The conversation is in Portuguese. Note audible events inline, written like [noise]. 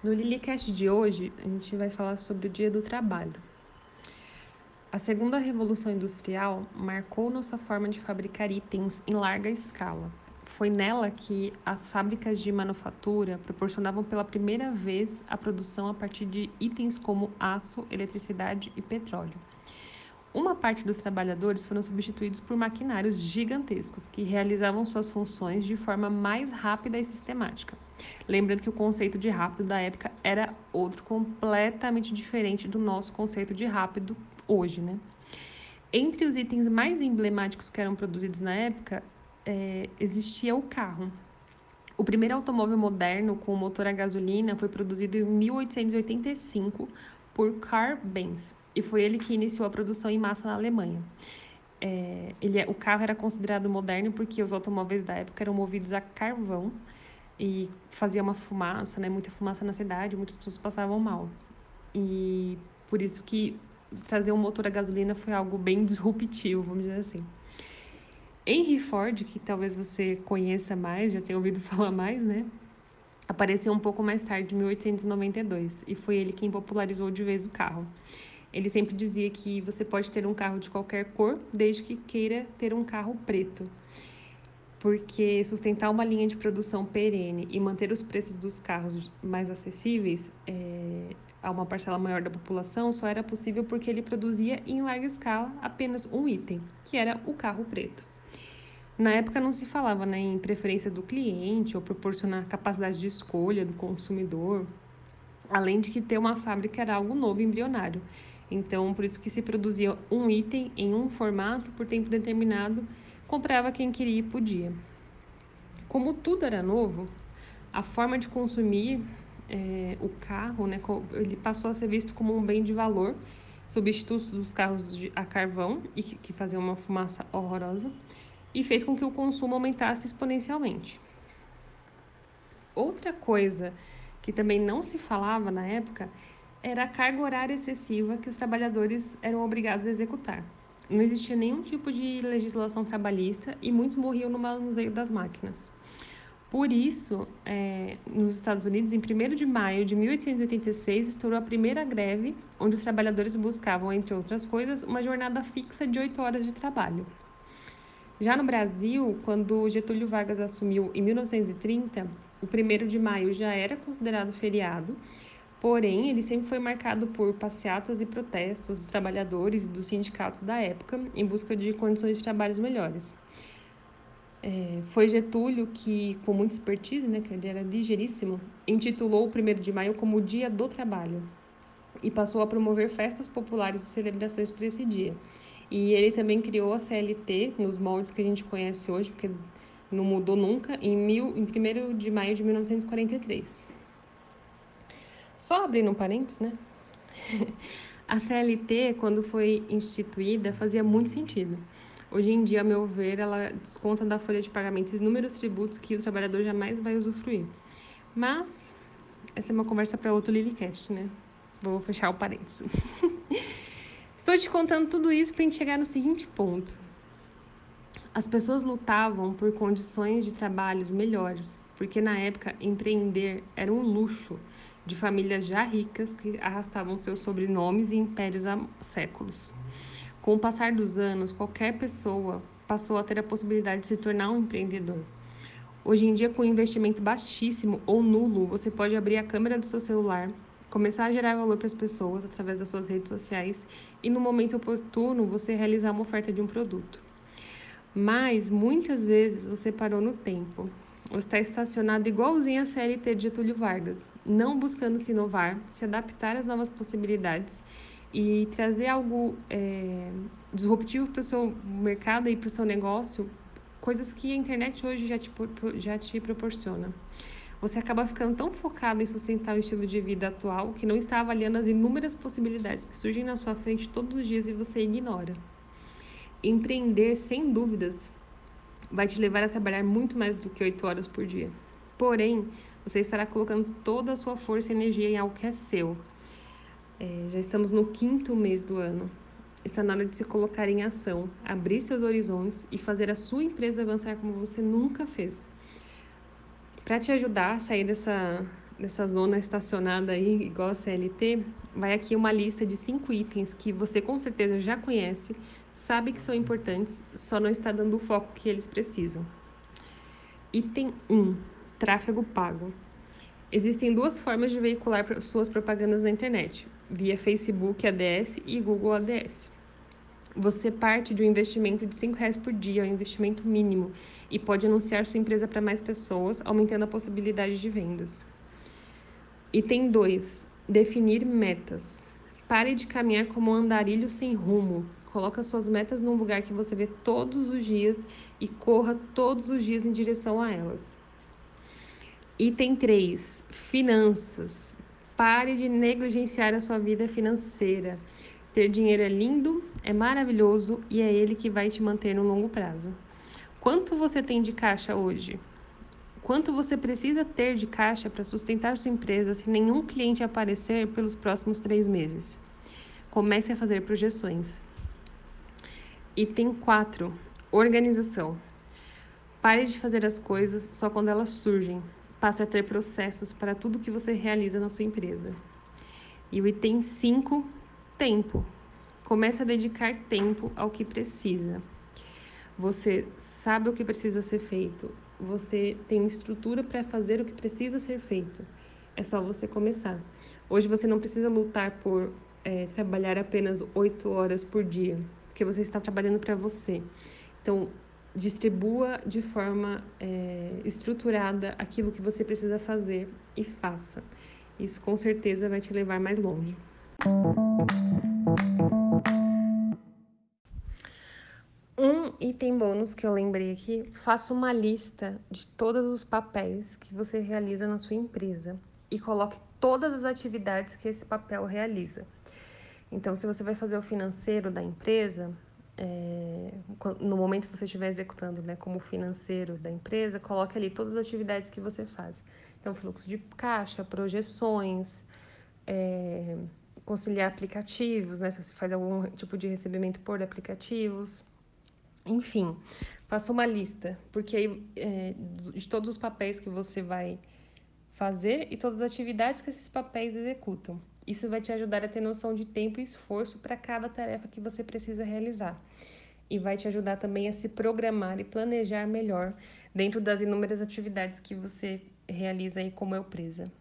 No Lilycast de hoje, a gente vai falar sobre o Dia do Trabalho. A segunda revolução industrial marcou nossa forma de fabricar itens em larga escala. Foi nela que as fábricas de manufatura proporcionavam pela primeira vez a produção a partir de itens como aço, eletricidade e petróleo. Uma parte dos trabalhadores foram substituídos por maquinários gigantescos que realizavam suas funções de forma mais rápida e sistemática. Lembrando que o conceito de rápido da época era outro completamente diferente do nosso conceito de rápido hoje, né? Entre os itens mais emblemáticos que eram produzidos na época, é, existia o carro. O primeiro automóvel moderno com motor a gasolina foi produzido em 1885 por Carl Benz e foi ele que iniciou a produção em massa na Alemanha. É, ele, é, o carro era considerado moderno porque os automóveis da época eram movidos a carvão e fazia uma fumaça, né, muita fumaça na cidade, muitas pessoas passavam mal. E por isso que trazer um motor a gasolina foi algo bem disruptivo, vamos dizer assim. Henry Ford, que talvez você conheça mais, já tenha ouvido [laughs] falar mais, né? Apareceu um pouco mais tarde, em 1892, e foi ele quem popularizou de vez o carro. Ele sempre dizia que você pode ter um carro de qualquer cor, desde que queira ter um carro preto. Porque sustentar uma linha de produção perene e manter os preços dos carros mais acessíveis é, a uma parcela maior da população só era possível porque ele produzia em larga escala apenas um item, que era o carro preto. Na época não se falava né, em preferência do cliente ou proporcionar capacidade de escolha do consumidor, além de que ter uma fábrica era algo novo, embrionário. Então, por isso que se produzia um item em um formato por tempo determinado, comprava quem queria e podia. Como tudo era novo, a forma de consumir é, o carro, né, ele passou a ser visto como um bem de valor, substituto dos carros a carvão, e que, que faziam uma fumaça horrorosa, e fez com que o consumo aumentasse exponencialmente. Outra coisa que também não se falava na época era a carga horária excessiva que os trabalhadores eram obrigados a executar. Não existia nenhum tipo de legislação trabalhista e muitos morriam no manuseio das máquinas. Por isso, é, nos Estados Unidos, em 1 de maio de 1886, estourou a primeira greve, onde os trabalhadores buscavam, entre outras coisas, uma jornada fixa de oito horas de trabalho. Já no Brasil, quando Getúlio Vargas assumiu em 1930, o 1 de maio já era considerado feriado, porém ele sempre foi marcado por passeatas e protestos dos trabalhadores e dos sindicatos da época em busca de condições de trabalho melhores. É, foi Getúlio que, com muita expertise, né, que ele era ligeiríssimo, intitulou o 1 de maio como o Dia do Trabalho e passou a promover festas populares e celebrações por esse dia. E ele também criou a CLT nos moldes que a gente conhece hoje, porque não mudou nunca, em, mil, em 1 de maio de 1943. Só abrindo um parênteses, né? [laughs] a CLT, quando foi instituída, fazia muito sentido. Hoje em dia, a meu ver, ela desconta da folha de pagamento inúmeros tributos que o trabalhador jamais vai usufruir. Mas, essa é uma conversa para outro Lilycast, né? Vou fechar o parênteses. [laughs] Estou te contando tudo isso para a gente chegar no seguinte ponto. As pessoas lutavam por condições de trabalhos melhores, porque na época empreender era um luxo de famílias já ricas que arrastavam seus sobrenomes e impérios há séculos. Com o passar dos anos, qualquer pessoa passou a ter a possibilidade de se tornar um empreendedor. Hoje em dia, com investimento baixíssimo ou nulo, você pode abrir a câmera do seu celular, começar a gerar valor para as pessoas através das suas redes sociais e no momento oportuno você realizar uma oferta de um produto. Mas muitas vezes você parou no tempo. Você está estacionado igualzinho a CLT de Getúlio Vargas, não buscando se inovar, se adaptar às novas possibilidades e trazer algo é, disruptivo para o seu mercado e para o seu negócio, coisas que a internet hoje já te, já te proporciona você acaba ficando tão focado em sustentar o estilo de vida atual que não está avaliando as inúmeras possibilidades que surgem na sua frente todos os dias e você ignora. Empreender, sem dúvidas, vai te levar a trabalhar muito mais do que oito horas por dia. Porém, você estará colocando toda a sua força e energia em algo que é seu. É, já estamos no quinto mês do ano. Está na hora de se colocar em ação, abrir seus horizontes e fazer a sua empresa avançar como você nunca fez. Para te ajudar a sair dessa nessa zona estacionada aí, igual a CLT, vai aqui uma lista de cinco itens que você com certeza já conhece, sabe que são importantes, só não está dando o foco que eles precisam. Item 1: tráfego pago. Existem duas formas de veicular suas propagandas na internet: via Facebook ADS e Google ADS. Você parte de um investimento de R$ reais por dia, é um investimento mínimo, e pode anunciar sua empresa para mais pessoas, aumentando a possibilidade de vendas. Item 2. Definir metas. Pare de caminhar como um andarilho sem rumo. Coloque suas metas num lugar que você vê todos os dias e corra todos os dias em direção a elas. Item 3. Finanças. Pare de negligenciar a sua vida financeira. Ter dinheiro é lindo, é maravilhoso e é ele que vai te manter no longo prazo. Quanto você tem de caixa hoje? Quanto você precisa ter de caixa para sustentar sua empresa se nenhum cliente aparecer pelos próximos três meses? Comece a fazer projeções. Item 4. Organização. Pare de fazer as coisas só quando elas surgem. Passe a ter processos para tudo que você realiza na sua empresa. E o item 5. Tempo. Comece a dedicar tempo ao que precisa. Você sabe o que precisa ser feito. Você tem estrutura para fazer o que precisa ser feito. É só você começar. Hoje você não precisa lutar por é, trabalhar apenas oito horas por dia, porque você está trabalhando para você. Então, distribua de forma é, estruturada aquilo que você precisa fazer e faça. Isso com certeza vai te levar mais longe. Um item bônus que eu lembrei aqui, faça uma lista de todos os papéis que você realiza na sua empresa e coloque todas as atividades que esse papel realiza. Então, se você vai fazer o financeiro da empresa, é, no momento que você estiver executando né, como financeiro da empresa, coloque ali todas as atividades que você faz. Então, fluxo de caixa, projeções, é, conciliar aplicativos, né, se você faz algum tipo de recebimento por aplicativos, enfim, faça uma lista, porque aí é, de todos os papéis que você vai fazer e todas as atividades que esses papéis executam. Isso vai te ajudar a ter noção de tempo e esforço para cada tarefa que você precisa realizar. E vai te ajudar também a se programar e planejar melhor dentro das inúmeras atividades que você realiza aí como empresa.